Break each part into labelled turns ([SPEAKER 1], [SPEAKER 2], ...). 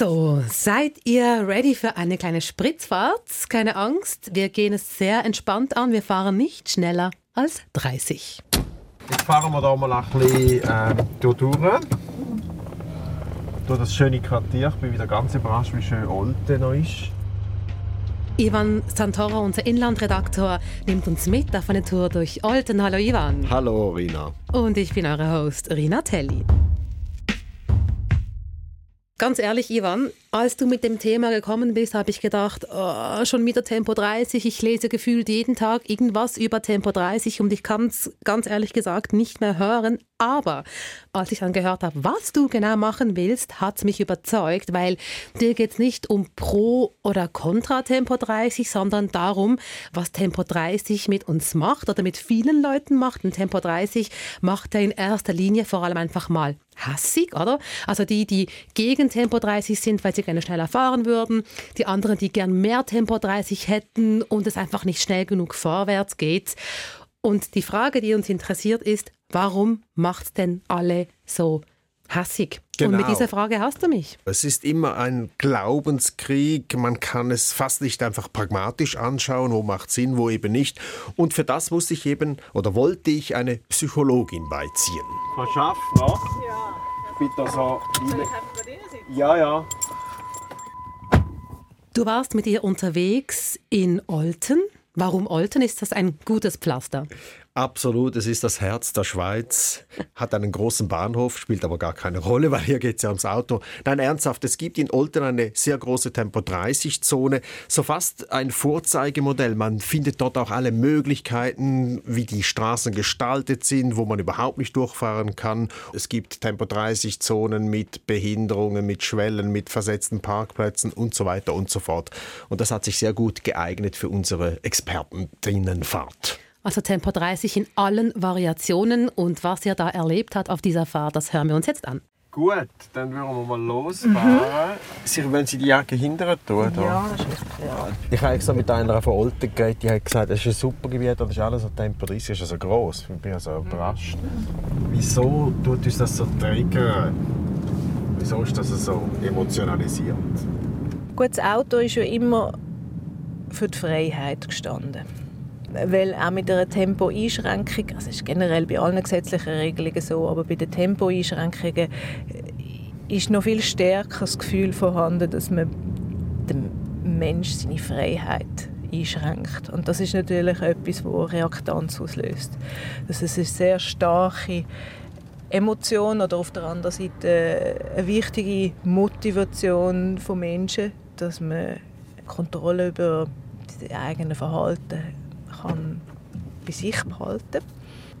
[SPEAKER 1] So, seid ihr ready für eine kleine Spritzfahrt? Keine Angst, wir gehen es sehr entspannt an. Wir fahren nicht schneller als 30.
[SPEAKER 2] Jetzt fahren wir hier mal ein bisschen äh, durch, durch. Durch das schöne Quartier. Ich bin wieder ganz überrascht, wie schön Olten noch ist.
[SPEAKER 1] Ivan Santoro, unser Inlandredaktor, nimmt uns mit auf eine Tour durch Olten. Hallo Ivan.
[SPEAKER 2] Hallo Rina.
[SPEAKER 1] Und ich bin eure Host Rina Telli. Ganz ehrlich, Ivan, als du mit dem Thema gekommen bist, habe ich gedacht, oh, schon wieder Tempo 30. Ich lese gefühlt jeden Tag irgendwas über Tempo 30 und ich kann es ganz ehrlich gesagt nicht mehr hören. Aber als ich dann gehört habe, was du genau machen willst, hat es mich überzeugt, weil dir geht es nicht um Pro oder Contra Tempo 30, sondern darum, was Tempo 30 mit uns macht oder mit vielen Leuten macht. Und Tempo 30 macht er in erster Linie vor allem einfach mal hassig, oder? Also die, die gegen Tempo 30 sind, weil sie gerne schneller fahren würden, die anderen, die gern mehr Tempo 30 hätten und es einfach nicht schnell genug vorwärts geht. Und die Frage, die uns interessiert, ist, warum macht denn alle so hassig? Genau. Und mit genau. dieser Frage hast du mich.
[SPEAKER 2] Es ist immer ein Glaubenskrieg. Man kann es fast nicht einfach pragmatisch anschauen, wo macht Sinn, wo eben nicht. Und für das musste ich eben oder wollte ich eine Psychologin beiziehen. Schaff, noch? Ja. Bitte so. Ja, ja.
[SPEAKER 1] Du warst mit ihr unterwegs in Olten. Warum Olten? Ist das ein gutes Pflaster?
[SPEAKER 2] Absolut, es ist das Herz der Schweiz, hat einen großen Bahnhof, spielt aber gar keine Rolle, weil hier geht es ja ums Auto. Nein, ernsthaft, es gibt in Olten eine sehr große Tempo-30-Zone, so fast ein Vorzeigemodell. Man findet dort auch alle Möglichkeiten, wie die Straßen gestaltet sind, wo man überhaupt nicht durchfahren kann. Es gibt Tempo-30-Zonen mit Behinderungen, mit Schwellen, mit versetzten Parkplätzen und so weiter und so fort. Und das hat sich sehr gut geeignet für unsere Experten-Fahrt.
[SPEAKER 1] Also Tempo 30 in allen Variationen und was ihr da erlebt habt auf dieser Fahrt, das hören wir uns jetzt an.
[SPEAKER 2] Gut, dann würden wir mal losfahren. Mhm. Sie, wenn Sie die Jacke hinterher tun?
[SPEAKER 3] Ja, das ist richtig, ja.
[SPEAKER 2] Ich habe so mit einer von Olten geredet, die hat gesagt, es ist ein super Gebiet, das ist alles so Tempo 30, ist so gross. Ich bin so überrascht. Wieso tut uns das so triggern? Wieso ist das so emotionalisiert?
[SPEAKER 3] Gut, das Auto ist ja immer für die Freiheit gestanden weil auch mit einer Tempoeinschränkung, also es ist generell bei allen gesetzlichen Regelungen so, aber bei den Tempoeinschränkungen äh, ist noch viel stärker das Gefühl vorhanden, dass man dem Mensch seine Freiheit einschränkt. Und das ist natürlich etwas, das Reaktanz auslöst. Das ist eine sehr starke Emotion oder auf der anderen Seite eine wichtige Motivation von Menschen, dass man Kontrolle über das eigene Verhalten kann bei sich behalten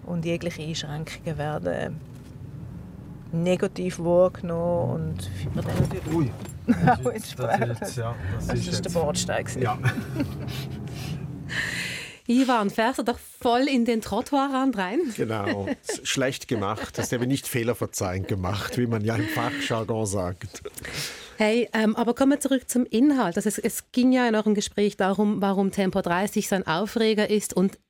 [SPEAKER 3] und jegliche Einschränkungen werden negativ wahrgenommen und
[SPEAKER 2] man dann natürlich Ui.
[SPEAKER 3] Das ist, ja, das, das ist, ist der Bordstein. Ja.
[SPEAKER 1] Ivan, fährst du doch voll in den Trottoirrand rein?
[SPEAKER 2] Genau, schlecht gemacht. Das habe nicht fehlerverzeihend gemacht, wie man ja im Fachjargon sagt.
[SPEAKER 1] Hey, ähm, aber kommen wir zurück zum Inhalt. Also es, es ging ja in eurem Gespräch darum, warum Tempo 30 so ein Aufreger ist und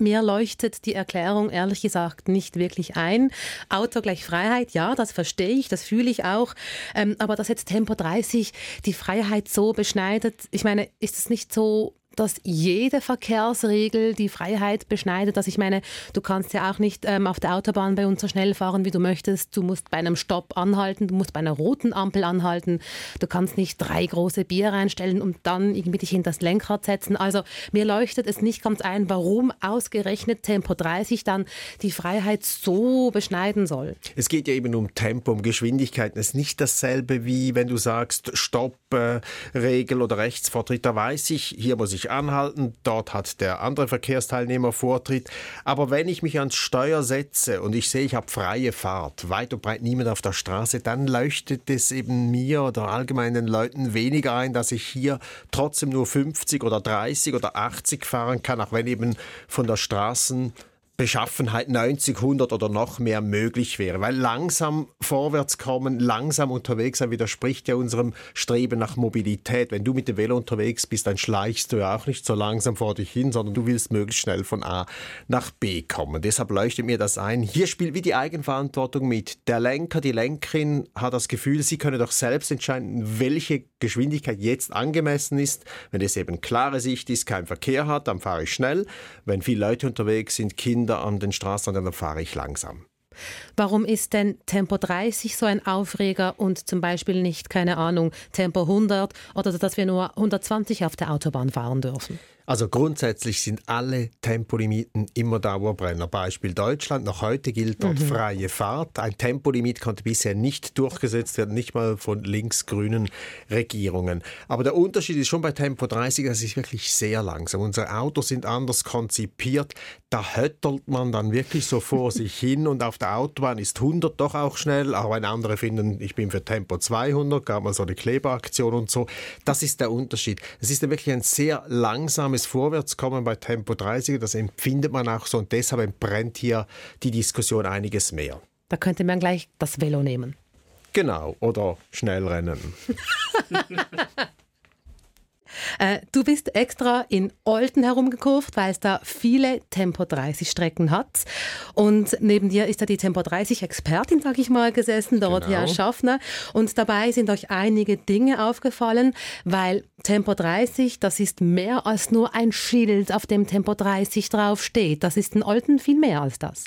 [SPEAKER 1] mir leuchtet die Erklärung ehrlich gesagt nicht wirklich ein. Auto gleich Freiheit, ja, das verstehe ich, das fühle ich auch. Ähm, aber dass jetzt Tempo 30 die Freiheit so beschneidet, ich meine, ist es nicht so dass jede Verkehrsregel die Freiheit beschneidet. Also ich meine, du kannst ja auch nicht ähm, auf der Autobahn bei uns so schnell fahren, wie du möchtest. Du musst bei einem Stopp anhalten, du musst bei einer roten Ampel anhalten. Du kannst nicht drei große Bier reinstellen und dann irgendwie dich hinter das Lenkrad setzen. Also mir leuchtet es nicht ganz ein, warum ausgerechnet Tempo 30 dann die Freiheit so beschneiden soll.
[SPEAKER 2] Es geht ja eben um Tempo, um Geschwindigkeit. Es ist nicht dasselbe wie wenn du sagst Stoppregel äh, oder Rechtsvortritt. Da weiß ich, hier muss ich anhalten, dort hat der andere Verkehrsteilnehmer Vortritt. Aber wenn ich mich ans Steuer setze und ich sehe, ich habe freie Fahrt, weit und breit niemand auf der Straße, dann leuchtet es eben mir oder allgemein den Leuten weniger ein, dass ich hier trotzdem nur 50 oder 30 oder 80 fahren kann, auch wenn eben von der Straßen Beschaffenheit 90, 100 oder noch mehr möglich wäre. Weil langsam vorwärts kommen, langsam unterwegs sein, widerspricht ja unserem Streben nach Mobilität. Wenn du mit dem Velo unterwegs bist, dann schleichst du ja auch nicht so langsam vor dich hin, sondern du willst möglichst schnell von A nach B kommen. Deshalb leuchtet mir das ein. Hier spielt wie die Eigenverantwortung mit. Der Lenker, die Lenkerin hat das Gefühl, sie könne doch selbst entscheiden, welche Geschwindigkeit jetzt angemessen ist. Wenn es eben klare Sicht ist, kein Verkehr hat, dann fahre ich schnell. Wenn viele Leute unterwegs sind, Kinder, Kinder an den Straßen, dann fahre ich langsam.
[SPEAKER 1] Warum ist denn Tempo 30 so ein Aufreger und zum Beispiel nicht, keine Ahnung, Tempo 100 oder dass wir nur 120 auf der Autobahn fahren dürfen?
[SPEAKER 2] Also grundsätzlich sind alle Tempolimiten immer Dauerbrenner. Beispiel Deutschland. Noch heute gilt dort mhm. freie Fahrt. Ein Tempolimit konnte bisher nicht durchgesetzt werden, nicht mal von linksgrünen Regierungen. Aber der Unterschied ist schon bei Tempo 30, das ist wirklich sehr langsam. Unsere Autos sind anders konzipiert. Da höttelt man dann wirklich so vor sich hin und auf der Autobahn ist 100 doch auch schnell, auch wenn andere finden, ich bin für Tempo 200, gab mal so eine Kleberaktion und so. Das ist der Unterschied. Es ist wirklich ein sehr langsames langsames Vorwärtskommen bei Tempo 30, das empfindet man auch so und deshalb entbrennt hier die Diskussion einiges mehr.
[SPEAKER 1] Da könnte man gleich das Velo nehmen.
[SPEAKER 2] Genau, oder schnell rennen.
[SPEAKER 1] Äh, du bist extra in Olten herumgekurvt, weil es da viele Tempo 30 Strecken hat. Und neben dir ist da die Tempo 30 Expertin, sag ich mal, gesessen, Dorothea genau. Schaffner. Und dabei sind euch einige Dinge aufgefallen, weil Tempo 30, das ist mehr als nur ein Schild, auf dem Tempo 30 draufsteht. Das ist in Olten viel mehr als das.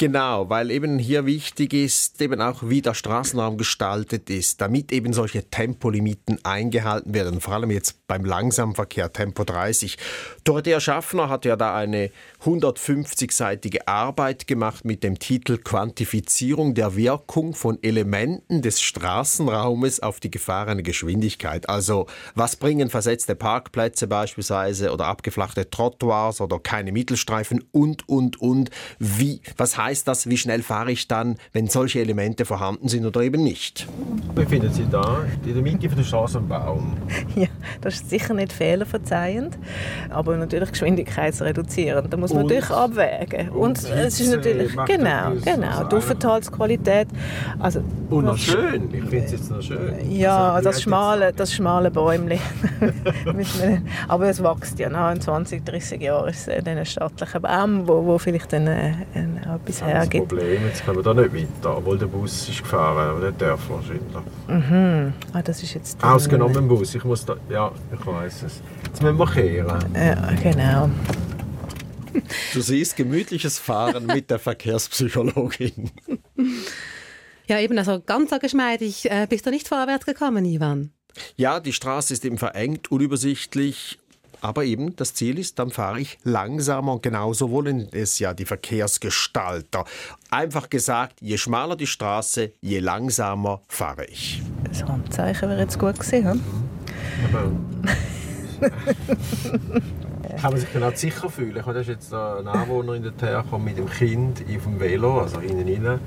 [SPEAKER 2] Genau, weil eben hier wichtig ist, eben auch wie der Straßenraum gestaltet ist, damit eben solche Tempolimiten eingehalten werden, vor allem jetzt beim Langsamverkehr Tempo 30. Dorothea Schaffner hat ja da eine 150-seitige Arbeit gemacht mit dem Titel Quantifizierung der Wirkung von Elementen des Straßenraumes auf die gefahrene Geschwindigkeit. Also was bringen versetzte Parkplätze beispielsweise oder abgeflachte Trottoirs oder keine Mittelstreifen und, und, und. Wie, was heißt das, wie schnell fahre ich dann, wenn solche Elemente vorhanden sind oder eben nicht?
[SPEAKER 4] Befinden Sie da in der Mitte von der Straße am Baum?
[SPEAKER 3] Ja, das ist sicher nicht fehlerverzeihend, aber natürlich geschwindigkeitsreduzierend. Da muss man und, natürlich abwägen. Und, und es ist natürlich, genau, genau, die Aufenthaltsqualität.
[SPEAKER 4] Also, und noch schön, ich finde es jetzt noch schön.
[SPEAKER 3] Ja, also, das, schmale, das schmale Bäumchen. aber es wächst ja nach 20, 30 Jahren ist es ein stattlicher Baum, wo, wo vielleicht dann äh, etwas hergibt.
[SPEAKER 4] Das Problem, jetzt können wir da nicht weiter, obwohl der Bus ist gefahren, aber nicht der wahrscheinlich.
[SPEAKER 3] Mhm. Ah, das ist jetzt
[SPEAKER 4] Ausgenommen im Bus, ich muss da, ja, ich weiß es. Jetzt müssen wir kehren.
[SPEAKER 3] Ja, genau.
[SPEAKER 2] Du siehst gemütliches Fahren mit der Verkehrspsychologin.
[SPEAKER 1] Ja, eben, also ganz geschmeidig äh, bist du nicht vorwärts gekommen, Ivan.
[SPEAKER 2] Ja, die Straße ist eben verengt, unübersichtlich. Aber eben, das Ziel ist, dann fahre ich langsamer und genauso wollen es ja die Verkehrsgestalter. Einfach gesagt, je schmaler die Straße, je langsamer fahre ich.
[SPEAKER 3] Das Handzeichen wäre jetzt gut gesehen.
[SPEAKER 4] kann man sich dann auch sicher fühlen. Ich da ist jetzt ein Anwohner in der hergekommen mit dem Kind auf dem Velo, also innen rein.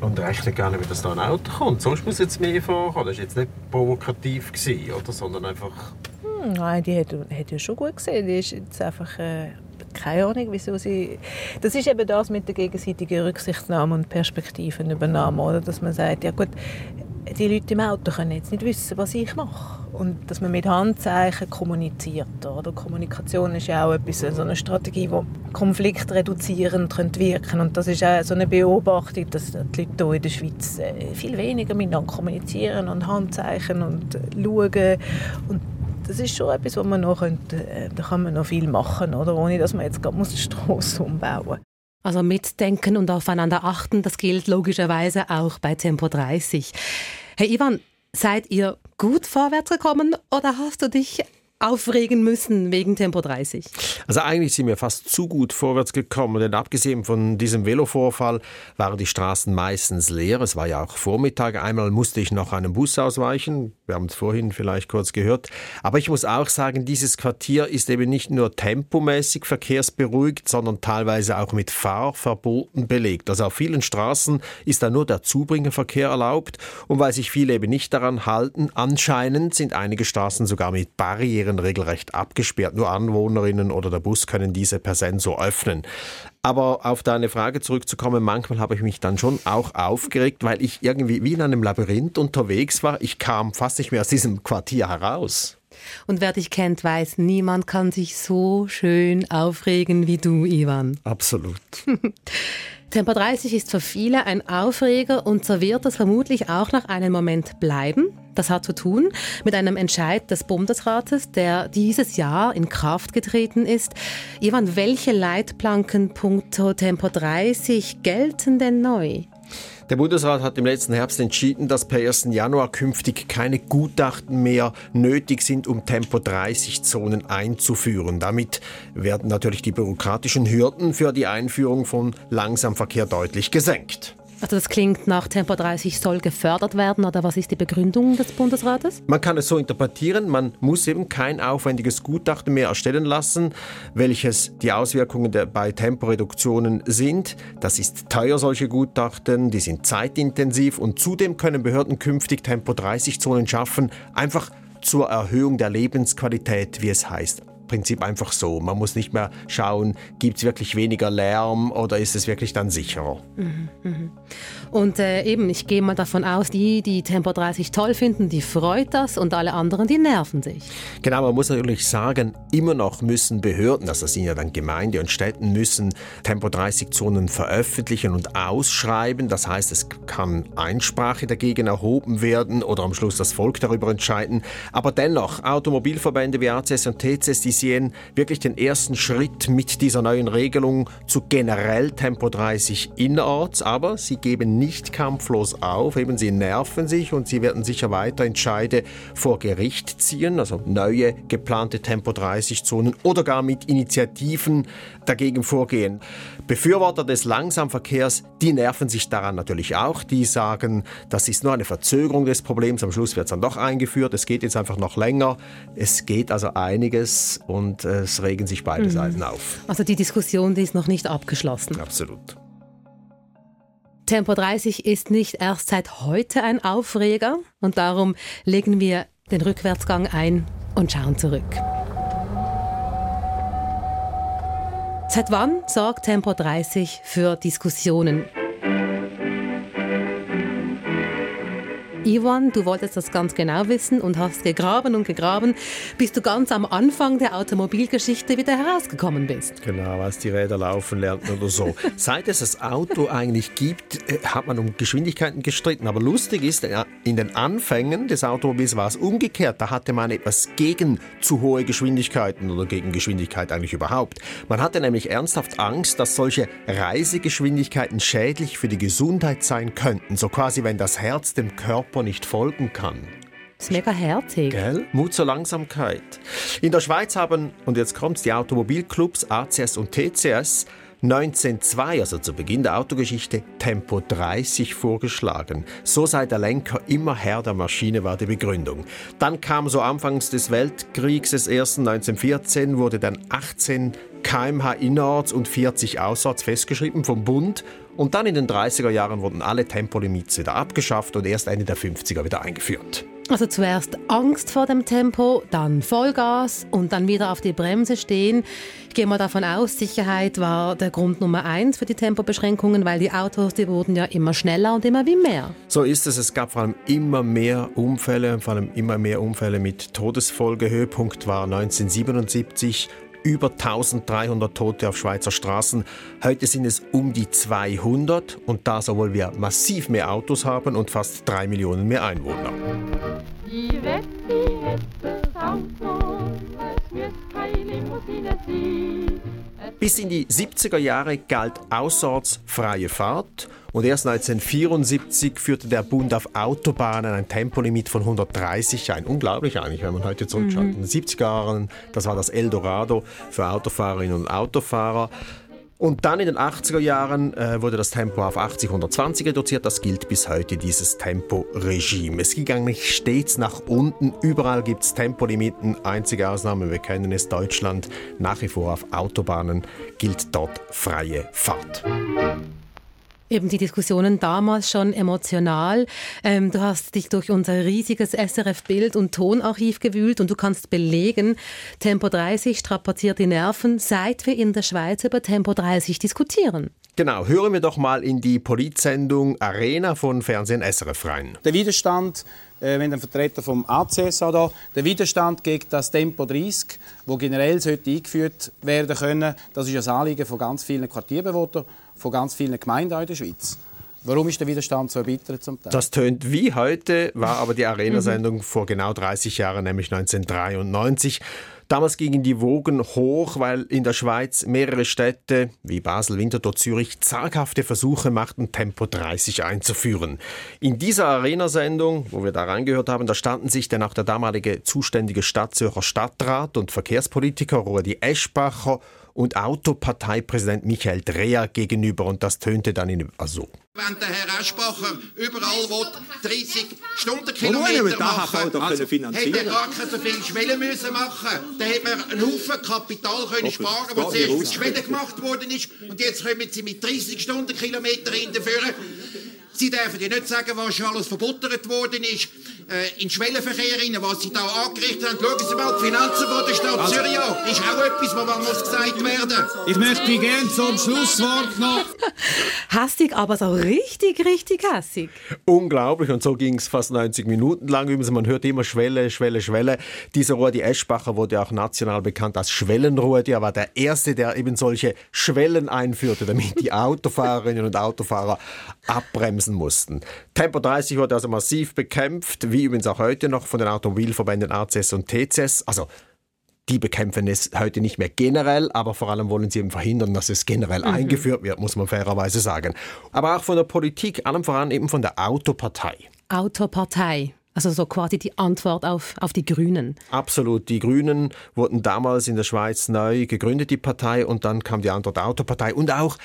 [SPEAKER 4] Und rechnet gar nicht, dass da ein Auto kommt. Sonst muss jetzt mehr vorkommen. Das war jetzt nicht provokativ, gewesen, oder? sondern einfach...
[SPEAKER 3] Hm, nein, die hat, hat ja schon gut gesehen. Die ist jetzt einfach... Äh, keine Ahnung, wieso sie... Das ist eben das mit der gegenseitigen Rücksichtnahme und Perspektivenübernahme, oder? Dass man sagt, ja gut, die Leute im Auto können jetzt nicht wissen, was ich mache. Und dass man mit Handzeichen kommuniziert. Oder? Kommunikation ist ja auch etwas, so eine Strategie, die konfliktreduzierend wirken könnte. Und das ist auch so eine Beobachtung, dass die Leute hier in der Schweiz äh, viel weniger miteinander kommunizieren und Handzeichen und schauen. Und das ist schon etwas, wo man noch könnte, äh, da kann man noch viel machen, oder? ohne dass man jetzt gerade die Straße umbauen muss.
[SPEAKER 1] Also mitdenken und aufeinander achten, das gilt logischerweise auch bei Tempo 30. Herr Ivan, seid ihr gut vorwärts gekommen oder hast du dich aufregen müssen wegen Tempo 30?
[SPEAKER 2] Also eigentlich sind wir fast zu gut vorwärts gekommen, denn abgesehen von diesem Velovorfall waren die Straßen meistens leer. Es war ja auch Vormittag. Einmal musste ich noch einem Bus ausweichen. Wir haben es vorhin vielleicht kurz gehört. Aber ich muss auch sagen, dieses Quartier ist eben nicht nur tempomäßig verkehrsberuhigt, sondern teilweise auch mit Fahrverboten belegt. Also auf vielen Straßen ist da nur der Zubringerverkehr erlaubt. Und weil sich viele eben nicht daran halten, anscheinend sind einige Straßen sogar mit Barrieren regelrecht abgesperrt. Nur Anwohnerinnen oder der Bus können diese per Sensor öffnen. Aber auf deine Frage zurückzukommen, manchmal habe ich mich dann schon auch aufgeregt, weil ich irgendwie wie in einem Labyrinth unterwegs war. Ich kam fast nicht mehr aus diesem Quartier heraus.
[SPEAKER 1] Und wer dich kennt, weiß, niemand kann sich so schön aufregen wie du, Ivan.
[SPEAKER 2] Absolut.
[SPEAKER 1] Tempo 30 ist für viele ein Aufreger und so wird es vermutlich auch nach einem Moment bleiben. Das hat zu tun mit einem Entscheid des Bundesrates, der dieses Jahr in Kraft getreten ist. Ivan, welche Leitplanken punkto Tempo 30 gelten denn neu?
[SPEAKER 2] Der Bundesrat hat im letzten Herbst entschieden, dass per 1. Januar künftig keine Gutachten mehr nötig sind, um Tempo-30-Zonen einzuführen. Damit werden natürlich die bürokratischen Hürden für die Einführung von Langsamverkehr deutlich gesenkt.
[SPEAKER 1] Also das klingt nach Tempo 30 soll gefördert werden oder was ist die Begründung des Bundesrates?
[SPEAKER 2] Man kann es so interpretieren, man muss eben kein aufwendiges Gutachten mehr erstellen lassen, welches die Auswirkungen der, bei Temporeduktionen sind. Das ist teuer, solche Gutachten, die sind zeitintensiv und zudem können Behörden künftig Tempo 30 Zonen schaffen, einfach zur Erhöhung der Lebensqualität, wie es heißt. Prinzip einfach so. Man muss nicht mehr schauen, gibt es wirklich weniger Lärm oder ist es wirklich dann sicherer. Mhm,
[SPEAKER 1] mhm. Und äh, eben, ich gehe mal davon aus, die, die Tempo 30 toll finden, die freut das und alle anderen, die nerven sich.
[SPEAKER 2] Genau, man muss natürlich sagen, immer noch müssen Behörden, also das sind ja dann Gemeinde und Städten, müssen Tempo 30 Zonen veröffentlichen und ausschreiben. Das heißt, es kann Einsprache dagegen erhoben werden oder am Schluss das Volk darüber entscheiden. Aber dennoch, Automobilverbände wie ACS und TCS, die sehen wirklich den ersten Schritt mit dieser neuen Regelung zu generell Tempo 30 innerorts, aber sie geben nicht kampflos auf, eben sie nerven sich und sie werden sicher weiter Entscheide vor Gericht ziehen, also neue geplante Tempo 30 Zonen oder gar mit Initiativen dagegen vorgehen. Befürworter des Langsamverkehrs, die nerven sich daran natürlich auch, die sagen, das ist nur eine Verzögerung des Problems, am Schluss wird es dann doch eingeführt, es geht jetzt einfach noch länger, es geht also einiges und äh, es regen sich beide mhm. Seiten auf.
[SPEAKER 1] Also die Diskussion, die ist noch nicht abgeschlossen.
[SPEAKER 2] Absolut.
[SPEAKER 1] Tempo 30 ist nicht erst seit heute ein Aufreger und darum legen wir den Rückwärtsgang ein und schauen zurück. Seit wann sorgt Tempo 30 für Diskussionen? Ivan, du wolltest das ganz genau wissen und hast gegraben und gegraben, bis du ganz am Anfang der Automobilgeschichte wieder herausgekommen bist.
[SPEAKER 2] Genau, als die Räder laufen lernt oder so. Seit es das Auto eigentlich gibt, äh, hat man um Geschwindigkeiten gestritten. Aber lustig ist, äh, in den Anfängen des Automobils war es umgekehrt. Da hatte man etwas gegen zu hohe Geschwindigkeiten oder gegen Geschwindigkeit eigentlich überhaupt. Man hatte nämlich ernsthaft Angst, dass solche Reisegeschwindigkeiten schädlich für die Gesundheit sein könnten. So quasi, wenn das Herz dem Körper Körper nicht folgen kann.
[SPEAKER 1] Das ist mega herzig.
[SPEAKER 2] Gell? Mut zur Langsamkeit. In der Schweiz haben, und jetzt kommt's, die Automobilclubs ACS und TCS 1902, also zu Beginn der Autogeschichte, Tempo 30 vorgeschlagen. So sei der Lenker immer Herr der Maschine, war die Begründung. Dann kam so anfangs des Weltkriegs des ersten 1914, wurde dann 18 kmh innerorts und 40 außerorts festgeschrieben vom Bund und dann in den 30er Jahren wurden alle Tempolimits wieder abgeschafft und erst Ende der 50er wieder eingeführt.
[SPEAKER 1] Also zuerst Angst vor dem Tempo, dann Vollgas und dann wieder auf die Bremse stehen. Ich gehe mal davon aus, Sicherheit war der Grund Nummer eins für die Tempobeschränkungen, weil die Autos, die wurden ja immer schneller und immer wie mehr.
[SPEAKER 2] So ist es. Es gab vor allem immer mehr Unfälle, vor allem immer mehr Unfälle mit Todesfolge. Höhepunkt war 1977 über 1300 Tote auf Schweizer Straßen. Heute sind es um die 200 und das, obwohl wir massiv mehr Autos haben und fast drei Millionen mehr Einwohner. Die Wette hätte Auto, es wird keine Limousine ziehen. Bis in die 70er Jahre galt außerorts freie Fahrt und erst 1974 führte der Bund auf Autobahnen ein Tempolimit von 130 ein. Unglaublich eigentlich, wenn man heute zurückschaut. Mhm. In den 70er Jahren, das war das Eldorado für Autofahrerinnen und Autofahrer. Und dann in den 80er Jahren äh, wurde das Tempo auf 80, 120 reduziert. Das gilt bis heute, dieses Temporegime. Es ging eigentlich stets nach unten. Überall gibt es Tempolimiten. Einzige Ausnahme, wir kennen es, Deutschland. Nach wie vor auf Autobahnen gilt dort freie Fahrt.
[SPEAKER 1] Eben die Diskussionen damals schon emotional. Ähm, du hast dich durch unser riesiges SRF-Bild- und Tonarchiv gewühlt und du kannst belegen, Tempo 30 strapaziert die Nerven, seit wir in der Schweiz über Tempo 30 diskutieren.
[SPEAKER 2] Genau, hören wir doch mal in die Politsendung Arena von Fernsehen SRF rein.
[SPEAKER 5] Der Widerstand, äh, wenn ein Vertreter vom ACSA da, der Widerstand gegen das Tempo 30, wo generell sollte eingeführt werden können, das ist ein Anliegen von ganz vielen Quartierbewohnern, von ganz vielen Gemeinden in der Schweiz. Warum ist der Widerstand so erbittert zum Teil?
[SPEAKER 2] Das tönt wie heute, war aber die Arena-Sendung vor genau 30 Jahren, nämlich 1993. Damals gingen die Wogen hoch, weil in der Schweiz mehrere Städte wie Basel, Winterthur, Zürich zaghafte Versuche machten, Tempo 30 einzuführen. In dieser Arena-Sendung, wo wir da reingehört haben, da standen sich dann auch der damalige zuständige Stadtzürcher Stadtrat und Verkehrspolitiker Rudi Eschbacher und Autoparteipräsident Michael Dreher gegenüber und das tönte dann in also
[SPEAKER 6] wenn der Herr Eschbacher überall will, 30 Stundenkilometer machen also, hätte er gar keine so viele Schwellen müssen machen Dann hätte man einen Haufen Kapital können sparen können, was zuerst Schwellen gemacht worden ist. Und jetzt kommen sie mit 30 Stundenkilometern hinterführen. Sie dürfen ja nicht sagen, was schon alles verbuttert worden ist äh, in Schwellenverkehr rein, was Sie da angerichtet haben. Schauen Sie mal die Finanzen von der Stadt also, etwas, was muss gesagt werden.
[SPEAKER 7] Ich möchte gerne zum Schlusswort noch.
[SPEAKER 1] Hassig, aber so richtig, richtig hassig.
[SPEAKER 2] Unglaublich und so ging es fast 90 Minuten lang. Man hört immer Schwelle, Schwelle, Schwelle. Dieser Rudi Eschbacher wurde auch national bekannt als Schwellenrudi. Er war der Erste, der eben solche Schwellen einführte, damit die Autofahrerinnen und Autofahrer abbremsen mussten. Tempo 30 wurde also massiv bekämpft, wie übrigens auch heute noch von den Automobilverbänden ACS und TCS. Also die bekämpfen es heute nicht mehr generell, aber vor allem wollen sie eben verhindern, dass es generell mhm. eingeführt wird, muss man fairerweise sagen. Aber auch von der Politik, allem voran eben von der Autopartei.
[SPEAKER 1] Autopartei. Also so quasi die Antwort auf, auf die Grünen.
[SPEAKER 2] Absolut. Die Grünen wurden damals in der Schweiz neu gegründet, die Partei, und dann kam die Antwort Autopartei. Und auch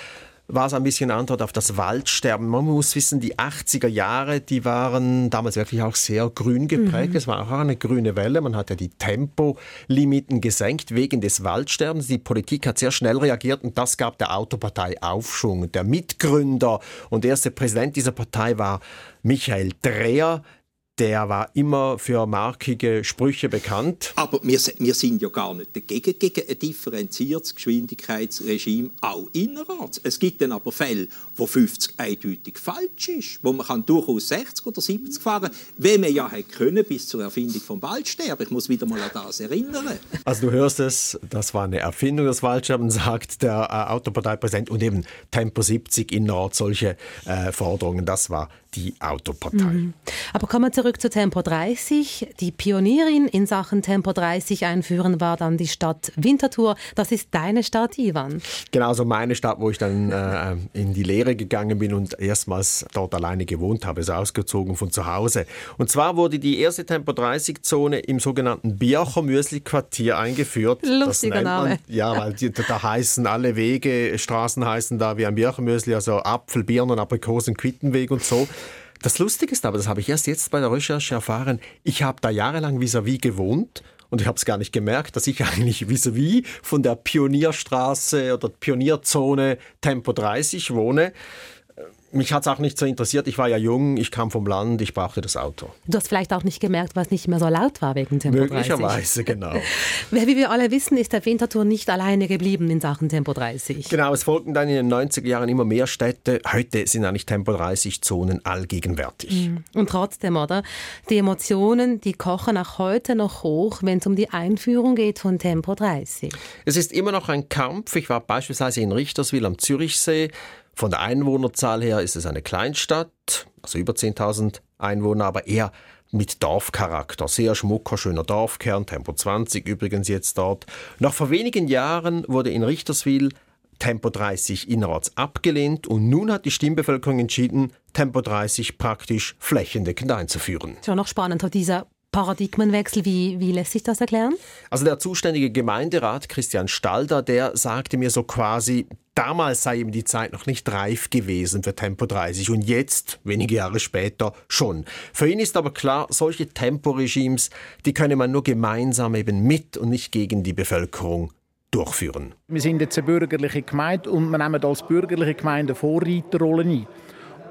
[SPEAKER 2] war es ein bisschen eine Antwort auf das Waldsterben. Man muss wissen, die 80er Jahre, die waren damals wirklich auch sehr grün geprägt. Mhm. Es war auch eine grüne Welle. Man hat ja die Tempolimiten gesenkt wegen des Waldsterbens. Die Politik hat sehr schnell reagiert und das gab der Autopartei Aufschwung. Der Mitgründer und erste Präsident dieser Partei war Michael Dreher, der war immer für markige Sprüche bekannt.
[SPEAKER 8] Aber wir, wir sind ja gar nicht dagegen, gegen ein differenziertes Geschwindigkeitsregime, auch innerorts. Es gibt dann aber Fälle, wo 50 eindeutig falsch ist, wo man kann durchaus 60 oder 70 fahren wie man ja hätte können bis zur Erfindung vom Waldsterben. Ich muss wieder mal an das erinnern.
[SPEAKER 2] Also du hörst es, das war eine Erfindung des Waldsterbens, sagt der äh, Autoparteipräsident und eben Tempo 70 innerorts, solche äh, Forderungen, das war die Autopartei. Mhm.
[SPEAKER 1] Aber kommen wir zurück zu Tempo 30. Die Pionierin in Sachen Tempo 30 einführen war dann die Stadt Winterthur. Das ist deine Stadt, Ivan.
[SPEAKER 2] Genau, so meine Stadt, wo ich dann äh, in die Lehre gegangen bin und erstmals dort alleine gewohnt habe, ist ausgezogen von zu Hause. Und zwar wurde die erste Tempo 30 Zone im sogenannten Birchermüsli Quartier eingeführt.
[SPEAKER 1] Lustiger Name. Man,
[SPEAKER 2] ja, weil die, da heißen alle Wege, Straßen heißen da wie ein Birchermüsli, also Apfel, Birnen, Aprikosen, Quittenweg und so. Das Lustige ist aber, das habe ich erst jetzt bei der Recherche erfahren, ich habe da jahrelang vis-à-vis -vis gewohnt und ich habe es gar nicht gemerkt, dass ich eigentlich vis-à-vis -vis von der Pionierstraße oder Pionierzone Tempo 30 wohne mich hat es auch nicht so interessiert. Ich war ja jung, ich kam vom Land, ich brauchte das Auto.
[SPEAKER 1] Du hast vielleicht auch nicht gemerkt, was nicht mehr so laut war wegen Tempo 30.
[SPEAKER 2] Möglicherweise, genau.
[SPEAKER 1] Wie wir alle wissen, ist der Winterthur nicht alleine geblieben in Sachen Tempo 30.
[SPEAKER 2] Genau, es folgten dann in den 90er Jahren immer mehr Städte. Heute sind eigentlich Tempo 30 Zonen allgegenwärtig.
[SPEAKER 1] Mhm. Und trotzdem, oder? Die Emotionen, die kochen auch heute noch hoch, wenn es um die Einführung geht von Tempo 30.
[SPEAKER 2] Es ist immer noch ein Kampf. Ich war beispielsweise in Richterswil am Zürichsee von der Einwohnerzahl her ist es eine Kleinstadt, also über 10.000 Einwohner, aber eher mit Dorfcharakter. Sehr schmucker, schöner Dorfkern, Tempo 20 übrigens jetzt dort. Noch vor wenigen Jahren wurde in Richterswil Tempo 30 innerorts abgelehnt und nun hat die Stimmbevölkerung entschieden, Tempo 30 praktisch flächendeckend einzuführen.
[SPEAKER 1] Schon noch spannend, dieser Paradigmenwechsel, wie, wie lässt sich das erklären?
[SPEAKER 2] Also der zuständige Gemeinderat Christian Stalder, der sagte mir so quasi, damals sei eben die Zeit noch nicht reif gewesen für Tempo 30 und jetzt, wenige Jahre später, schon. Für ihn ist aber klar, solche Temporegimes, die könne man nur gemeinsam eben mit und nicht gegen die Bevölkerung durchführen.
[SPEAKER 9] Wir sind jetzt eine bürgerliche Gemeinde und wir nehmen als bürgerliche Gemeinde eine Vorreiterrolle ein.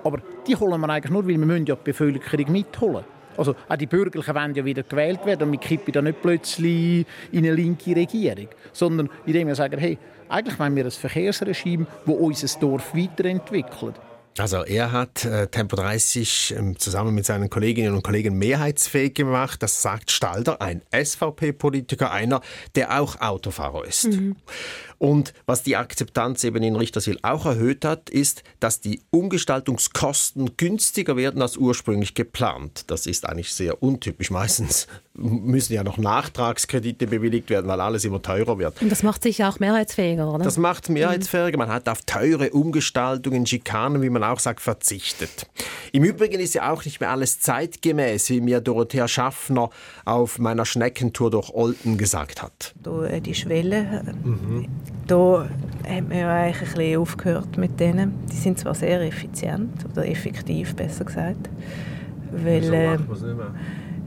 [SPEAKER 9] Aber die holen wir eigentlich nur, weil wir ja die Bevölkerung mitholen also auch die Bürgerlichen wollen ja wieder gewählt werden und wir kippen da nicht plötzlich in eine linke Regierung, sondern indem wir sagen, hey, eigentlich wollen wir ein Verkehrsregime, das unser Dorf weiterentwickelt.
[SPEAKER 2] Also er hat äh, Tempo 30 äh, zusammen mit seinen Kolleginnen und Kollegen mehrheitsfähig gemacht. Das sagt Stalder, ein SVP-Politiker, einer, der auch Autofahrer ist. Mhm. Und was die Akzeptanz eben in Richterswil auch erhöht hat, ist, dass die Umgestaltungskosten günstiger werden als ursprünglich geplant. Das ist eigentlich sehr untypisch. Meistens müssen ja noch Nachtragskredite bewilligt werden, weil alles immer teurer wird.
[SPEAKER 1] Und das macht sich ja auch mehrheitsfähiger, oder?
[SPEAKER 2] Das macht es mehrheitsfähiger. Man hat auf teure Umgestaltungen, Schikanen, wie man auch sagt, verzichtet. Im Übrigen ist ja auch nicht mehr alles zeitgemäß, wie mir Dorothea Schaffner auf meiner Schneckentour durch Olten gesagt hat.
[SPEAKER 3] Äh, die Schwelle mhm da haben wir ja eigentlich ein bisschen aufgehört mit denen. Die sind zwar sehr effizient, oder effektiv besser gesagt, weil äh,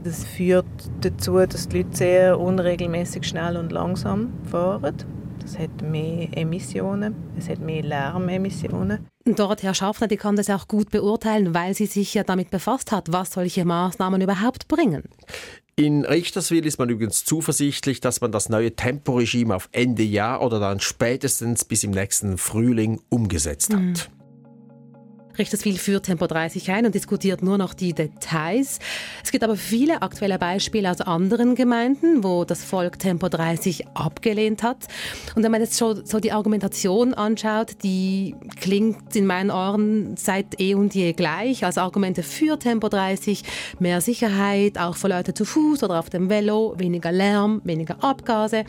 [SPEAKER 3] das führt dazu, dass die Leute sehr unregelmäßig schnell und langsam fahren. Das hat mehr Emissionen, es hat mehr Lärmemissionen.
[SPEAKER 1] Dorothea Schaffner die kann das auch gut beurteilen, weil sie sich ja damit befasst hat, was solche Maßnahmen überhaupt bringen.
[SPEAKER 2] In Richterswil ist man übrigens zuversichtlich, dass man das neue Temporegime auf Ende Jahr oder dann spätestens bis im nächsten Frühling umgesetzt hat. Mhm.
[SPEAKER 1] Richterswil führt Tempo 30 ein und diskutiert nur noch die Details. Es gibt aber viele aktuelle Beispiele aus anderen Gemeinden, wo das Volk Tempo 30 abgelehnt hat. Und wenn man jetzt schon so die Argumentation anschaut, die klingt in meinen Ohren seit eh und je gleich. Also Argumente für Tempo 30, mehr Sicherheit, auch für Leute zu Fuß oder auf dem Velo, weniger Lärm, weniger Abgase.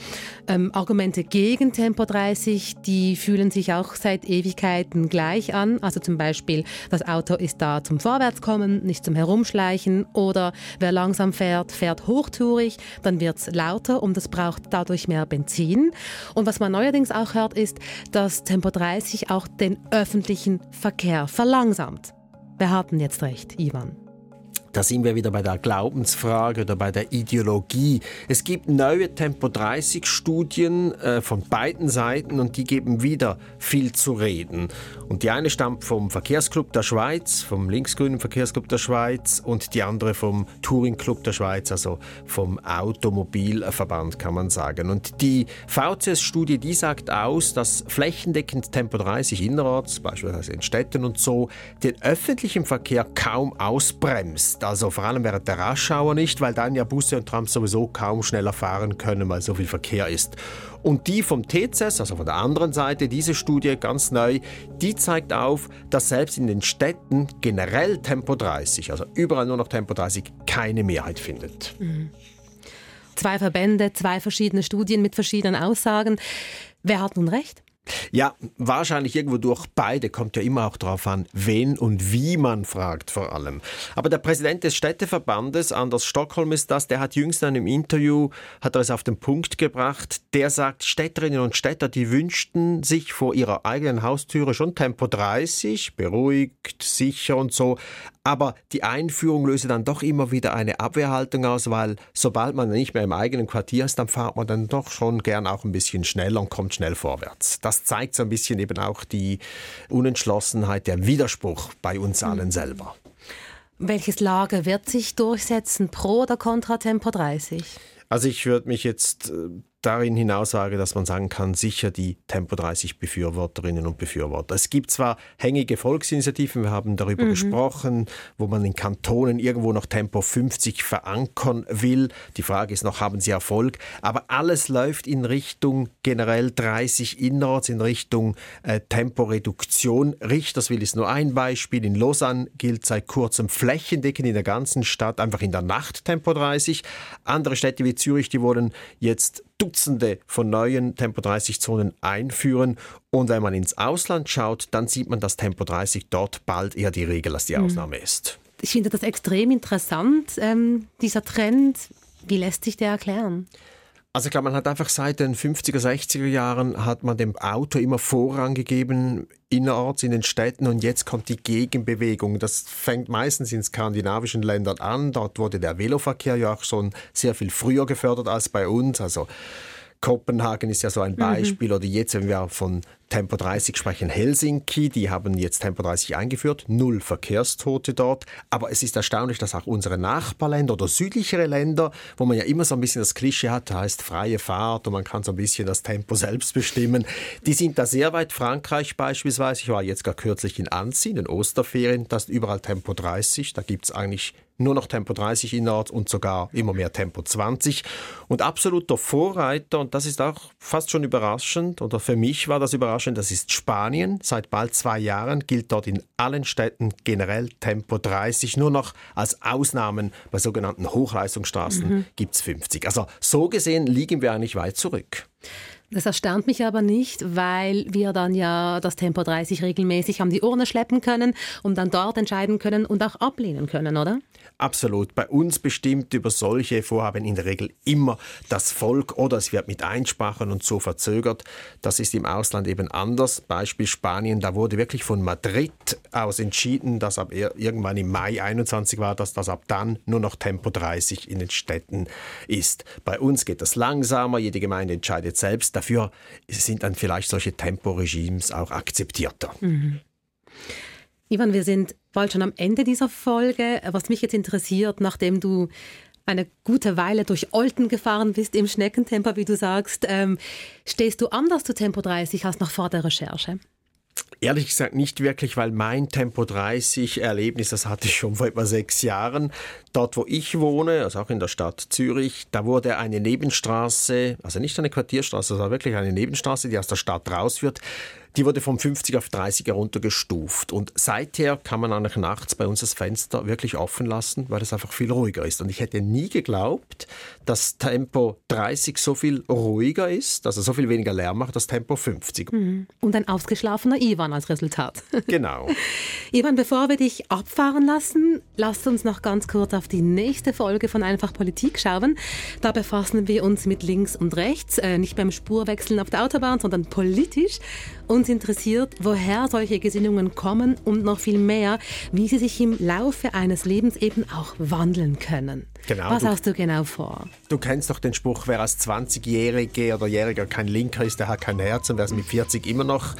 [SPEAKER 1] Ähm, Argumente gegen Tempo 30, die fühlen sich auch seit Ewigkeiten gleich an. Also zum Beispiel das Auto ist da zum Vorwärtskommen, nicht zum Herumschleichen oder wer langsam fährt, fährt hochtourig, dann wird es lauter und es braucht dadurch mehr Benzin. Und was man neuerdings auch hört, ist, dass Tempo 30 auch den öffentlichen Verkehr verlangsamt. Wer hat denn jetzt recht, Ivan?
[SPEAKER 2] Da sind wir wieder bei der Glaubensfrage oder bei der Ideologie. Es gibt neue Tempo 30 Studien äh, von beiden Seiten und die geben wieder viel zu reden. Und die eine stammt vom Verkehrsclub der Schweiz, vom linksgrünen Verkehrsclub der Schweiz und die andere vom Touring Club der Schweiz, also vom Automobilverband kann man sagen. Und die VCS-Studie, die sagt aus, dass flächendeckend Tempo 30 innerorts, beispielsweise in Städten und so, den öffentlichen Verkehr kaum ausbremst also vor allem während der Raschauer nicht, weil dann ja Busse und Trams sowieso kaum schneller fahren können, weil so viel Verkehr ist. Und die vom TCS, also von der anderen Seite, diese Studie ganz neu, die zeigt auf, dass selbst in den Städten generell Tempo 30, also überall nur noch Tempo 30, keine Mehrheit findet. Mhm.
[SPEAKER 1] Zwei Verbände, zwei verschiedene Studien mit verschiedenen Aussagen. Wer hat nun recht?
[SPEAKER 2] Ja, wahrscheinlich irgendwo durch beide. Kommt ja immer auch darauf an, wen und wie man fragt vor allem. Aber der Präsident des Städteverbandes, Anders Stockholm ist das, der hat jüngst in einem Interview, hat er es auf den Punkt gebracht, der sagt, Städterinnen und Städter, die wünschten sich vor ihrer eigenen Haustüre schon Tempo 30, beruhigt, sicher und so. Aber die Einführung löse dann doch immer wieder eine Abwehrhaltung aus, weil sobald man nicht mehr im eigenen Quartier ist, dann fahrt man dann doch schon gern auch ein bisschen schneller und kommt schnell vorwärts. Das zeigt so ein bisschen eben auch die Unentschlossenheit, der Widerspruch bei uns allen mhm. selber.
[SPEAKER 1] Welches Lager wird sich durchsetzen, pro oder contra Tempo 30?
[SPEAKER 2] Also ich würde mich jetzt äh, darin hinaus sage, dass man sagen kann, sicher die Tempo 30 Befürworterinnen und Befürworter. Es gibt zwar hängige Volksinitiativen, wir haben darüber mhm. gesprochen, wo man in Kantonen irgendwo noch Tempo 50 verankern will. Die Frage ist noch, haben sie Erfolg? Aber alles läuft in Richtung generell 30 innerorts, in Richtung äh, Temporeduktion. Richterswil ist nur ein Beispiel. In Lausanne gilt seit kurzem flächendeckend in der ganzen Stadt einfach in der Nacht Tempo 30. Andere Städte wie Zürich, die wollen jetzt Dutzende von neuen Tempo-30-Zonen einführen. Und wenn man ins Ausland schaut, dann sieht man, dass Tempo 30 dort bald eher die Regel als die mhm. Ausnahme ist.
[SPEAKER 1] Ich finde das extrem interessant, ähm, dieser Trend. Wie lässt sich der erklären?
[SPEAKER 2] Also ich glaube, man hat einfach seit den 50er, 60er Jahren hat man dem Auto immer Vorrang gegeben innerorts in den Städten und jetzt kommt die Gegenbewegung. Das fängt meistens in skandinavischen Ländern an. Dort wurde der Veloverkehr ja auch schon sehr viel früher gefördert als bei uns. Also Kopenhagen ist ja so ein mhm. Beispiel. Mhm. Oder jetzt, wenn wir von Tempo 30 sprechen, Helsinki, die haben jetzt Tempo 30 eingeführt, null Verkehrstote dort. Aber es ist erstaunlich, dass auch unsere Nachbarländer oder südlichere Länder, wo man ja immer so ein bisschen das Klischee hat, da heißt freie Fahrt und man kann so ein bisschen das Tempo selbst bestimmen, die sind da sehr weit. Frankreich beispielsweise, ich war jetzt gar kürzlich in Annecy, in den Osterferien, da ist überall Tempo 30, da gibt es eigentlich nur noch Tempo 30 innerorts und sogar immer mehr Tempo 20. Und absoluter Vorreiter, und das ist auch fast schon überraschend, oder für mich war das überraschend, das ist Spanien. Seit bald zwei Jahren gilt dort in allen Städten generell Tempo 30. Nur noch als Ausnahmen bei sogenannten Hochleistungsstraßen mhm. gibt es 50. Also so gesehen liegen wir eigentlich weit zurück.
[SPEAKER 1] Das erstaunt mich aber nicht, weil wir dann ja das Tempo 30 regelmäßig an die Urne schleppen können und dann dort entscheiden können und auch ablehnen können, oder?
[SPEAKER 2] Absolut. Bei uns bestimmt über solche Vorhaben in der Regel immer das Volk oder es wird mit Einsprachen und so verzögert. Das ist im Ausland eben anders. Beispiel Spanien, da wurde wirklich von Madrid aus entschieden, dass ab irgendwann im Mai 21 war, dass das ab dann nur noch Tempo 30 in den Städten ist. Bei uns geht das langsamer, jede Gemeinde entscheidet selbst. Dafür sind dann vielleicht solche Temporegimes auch akzeptierter. Mhm.
[SPEAKER 1] Ivan, wir sind bald schon am Ende dieser Folge. Was mich jetzt interessiert, nachdem du eine gute Weile durch Olten gefahren bist im Schneckentempo, wie du sagst, ähm, stehst du anders zu Tempo 30 als noch vor der Recherche?
[SPEAKER 2] Ehrlich gesagt nicht wirklich, weil mein Tempo 30 Erlebnis, das hatte ich schon vor etwa sechs Jahren. Dort, wo ich wohne, also auch in der Stadt Zürich, da wurde eine Nebenstraße, also nicht eine Quartierstraße, sondern wirklich eine Nebenstraße, die aus der Stadt rausführt, die wurde vom 50 auf 30 heruntergestuft. Und seither kann man eigentlich nachts bei uns das Fenster wirklich offen lassen, weil es einfach viel ruhiger ist. Und ich hätte nie geglaubt, dass Tempo 30 so viel ruhiger ist, also so viel weniger Lärm macht als Tempo 50.
[SPEAKER 1] Mhm. Und ein ausgeschlafener Ivan als Resultat.
[SPEAKER 2] Genau.
[SPEAKER 1] Ivan, bevor wir dich abfahren lassen, lasst uns noch ganz kurz auf die nächste Folge von Einfach Politik schauen. Da befassen wir uns mit links und rechts, äh, nicht beim Spurwechseln auf der Autobahn, sondern politisch. Uns interessiert, woher solche Gesinnungen kommen und noch viel mehr, wie sie sich im Laufe eines Lebens eben auch wandeln können. Genau, Was hast du genau vor?
[SPEAKER 2] Du kennst doch den Spruch, wer als 20-Jährige oder Jähriger kein Linker ist, der hat kein Herz und wer es mit 40 immer noch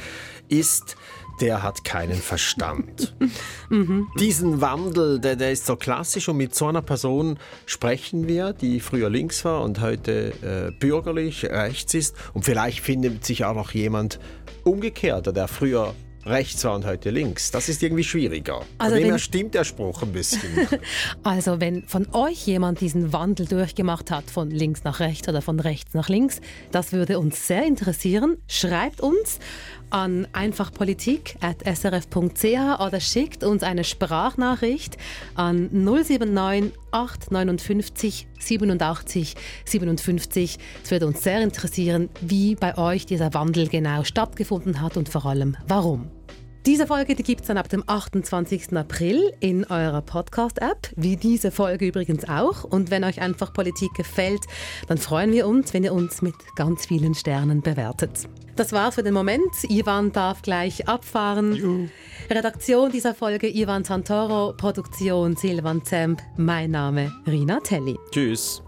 [SPEAKER 2] ist, der hat keinen Verstand. mhm. Diesen Wandel, der, der, ist so klassisch und mit so einer Person sprechen wir, die früher links war und heute äh, bürgerlich rechts ist. Und vielleicht findet sich auch noch jemand umgekehrt, der früher rechts war und heute links. Das ist irgendwie schwieriger. Also Von dem her stimmt der Spruch ein bisschen.
[SPEAKER 1] also wenn von euch jemand diesen Wandel durchgemacht hat, von links nach rechts oder von rechts nach links, das würde uns sehr interessieren. Schreibt uns an einfachpolitik.srf.ch oder schickt uns eine Sprachnachricht an 079 859 87 57. Es würde uns sehr interessieren, wie bei euch dieser Wandel genau stattgefunden hat und vor allem warum. Diese Folge die gibt es dann ab dem 28. April in eurer Podcast-App, wie diese Folge übrigens auch. Und wenn euch einfach Politik gefällt, dann freuen wir uns, wenn ihr uns mit ganz vielen Sternen bewertet. Das war's für den Moment. Ivan darf gleich abfahren. Juhu. Redaktion dieser Folge Ivan Santoro, Produktion Silvan Zemp, mein Name Rina Telli.
[SPEAKER 2] Tschüss.